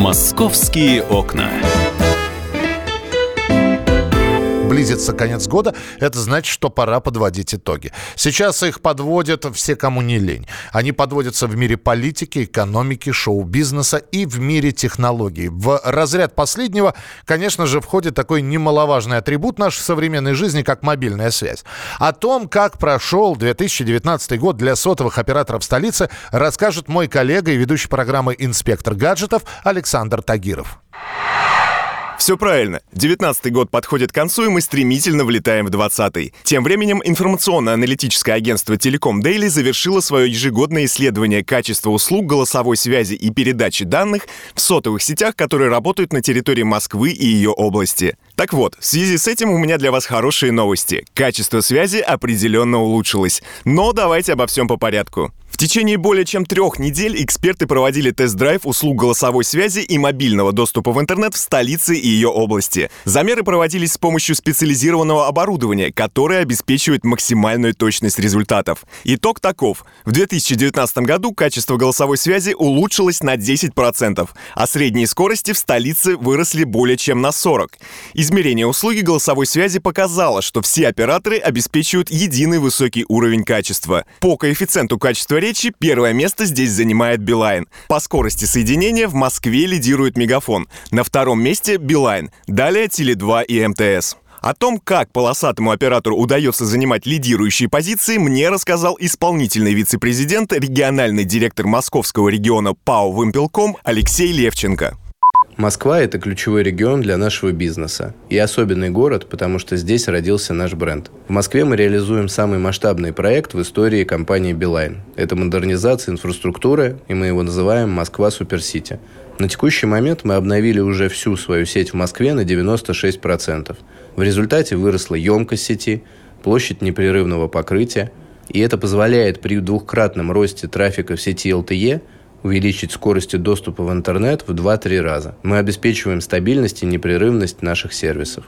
Московские окна близится конец года, это значит, что пора подводить итоги. Сейчас их подводят все, кому не лень. Они подводятся в мире политики, экономики, шоу-бизнеса и в мире технологий. В разряд последнего, конечно же, входит такой немаловажный атрибут нашей современной жизни, как мобильная связь. О том, как прошел 2019 год для сотовых операторов столицы, расскажет мой коллега и ведущий программы «Инспектор гаджетов» Александр Тагиров. Все правильно. 19 год подходит к концу, и мы стремительно влетаем в 20-й. Тем временем информационно-аналитическое агентство Telecom Daily завершило свое ежегодное исследование качества услуг голосовой связи и передачи данных в сотовых сетях, которые работают на территории Москвы и ее области. Так вот, в связи с этим у меня для вас хорошие новости. Качество связи определенно улучшилось. Но давайте обо всем по порядку. В течение более чем трех недель эксперты проводили тест-драйв услуг голосовой связи и мобильного доступа в интернет в столице и ее области. Замеры проводились с помощью специализированного оборудования, которое обеспечивает максимальную точность результатов. Итог таков. В 2019 году качество голосовой связи улучшилось на 10%, а средние скорости в столице выросли более чем на 40%. Измерение услуги голосовой связи показало, что все операторы обеспечивают единый высокий уровень качества. По коэффициенту качества речи первое место здесь занимает Билайн. По скорости соединения в Москве лидирует Мегафон. На втором месте Билайн. Далее Теле2 и МТС. О том, как полосатому оператору удается занимать лидирующие позиции, мне рассказал исполнительный вице-президент, региональный директор московского региона ПАО «Вымпелком» Алексей Левченко. Москва – это ключевой регион для нашего бизнеса. И особенный город, потому что здесь родился наш бренд. В Москве мы реализуем самый масштабный проект в истории компании «Билайн». Это модернизация инфраструктуры, и мы его называем «Москва Суперсити». На текущий момент мы обновили уже всю свою сеть в Москве на 96%. В результате выросла емкость сети, площадь непрерывного покрытия, и это позволяет при двухкратном росте трафика в сети LTE – увеличить скорости доступа в интернет в 2-3 раза. Мы обеспечиваем стабильность и непрерывность наших сервисов.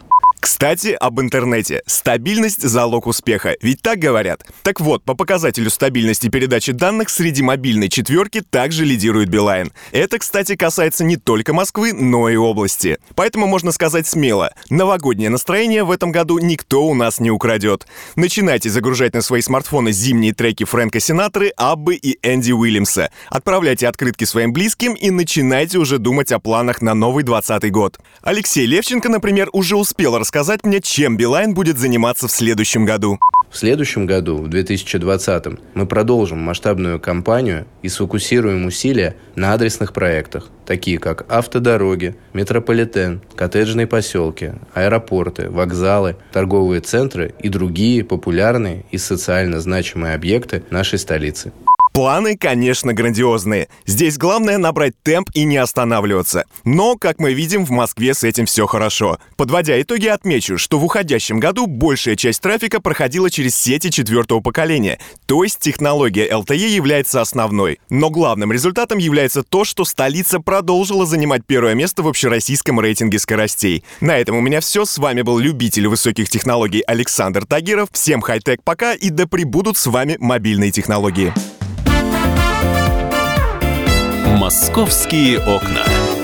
Кстати, об интернете. Стабильность – залог успеха. Ведь так говорят. Так вот, по показателю стабильности передачи данных среди мобильной четверки также лидирует Билайн. Это, кстати, касается не только Москвы, но и области. Поэтому можно сказать смело, новогоднее настроение в этом году никто у нас не украдет. Начинайте загружать на свои смартфоны зимние треки Фрэнка Синатры, Аббы и Энди Уильямса. Отправляйте открытки своим близким и начинайте уже думать о планах на новый 20 год. Алексей Левченко, например, уже успел рассказать рассказать мне, чем Билайн будет заниматься в следующем году. В следующем году, в 2020, мы продолжим масштабную кампанию и сфокусируем усилия на адресных проектах, такие как автодороги, метрополитен, коттеджные поселки, аэропорты, вокзалы, торговые центры и другие популярные и социально значимые объекты нашей столицы. Планы, конечно, грандиозные. Здесь главное набрать темп и не останавливаться. Но, как мы видим, в Москве с этим все хорошо. Подводя итоги, отмечу, что в уходящем году большая часть трафика проходила через сети четвертого поколения, то есть технология LTE является основной. Но главным результатом является то, что столица продолжила занимать первое место в общероссийском рейтинге скоростей. На этом у меня все. С вами был любитель высоких технологий Александр Тагиров. Всем хай-тек пока и да пребудут с вами мобильные технологии. «Московские окна».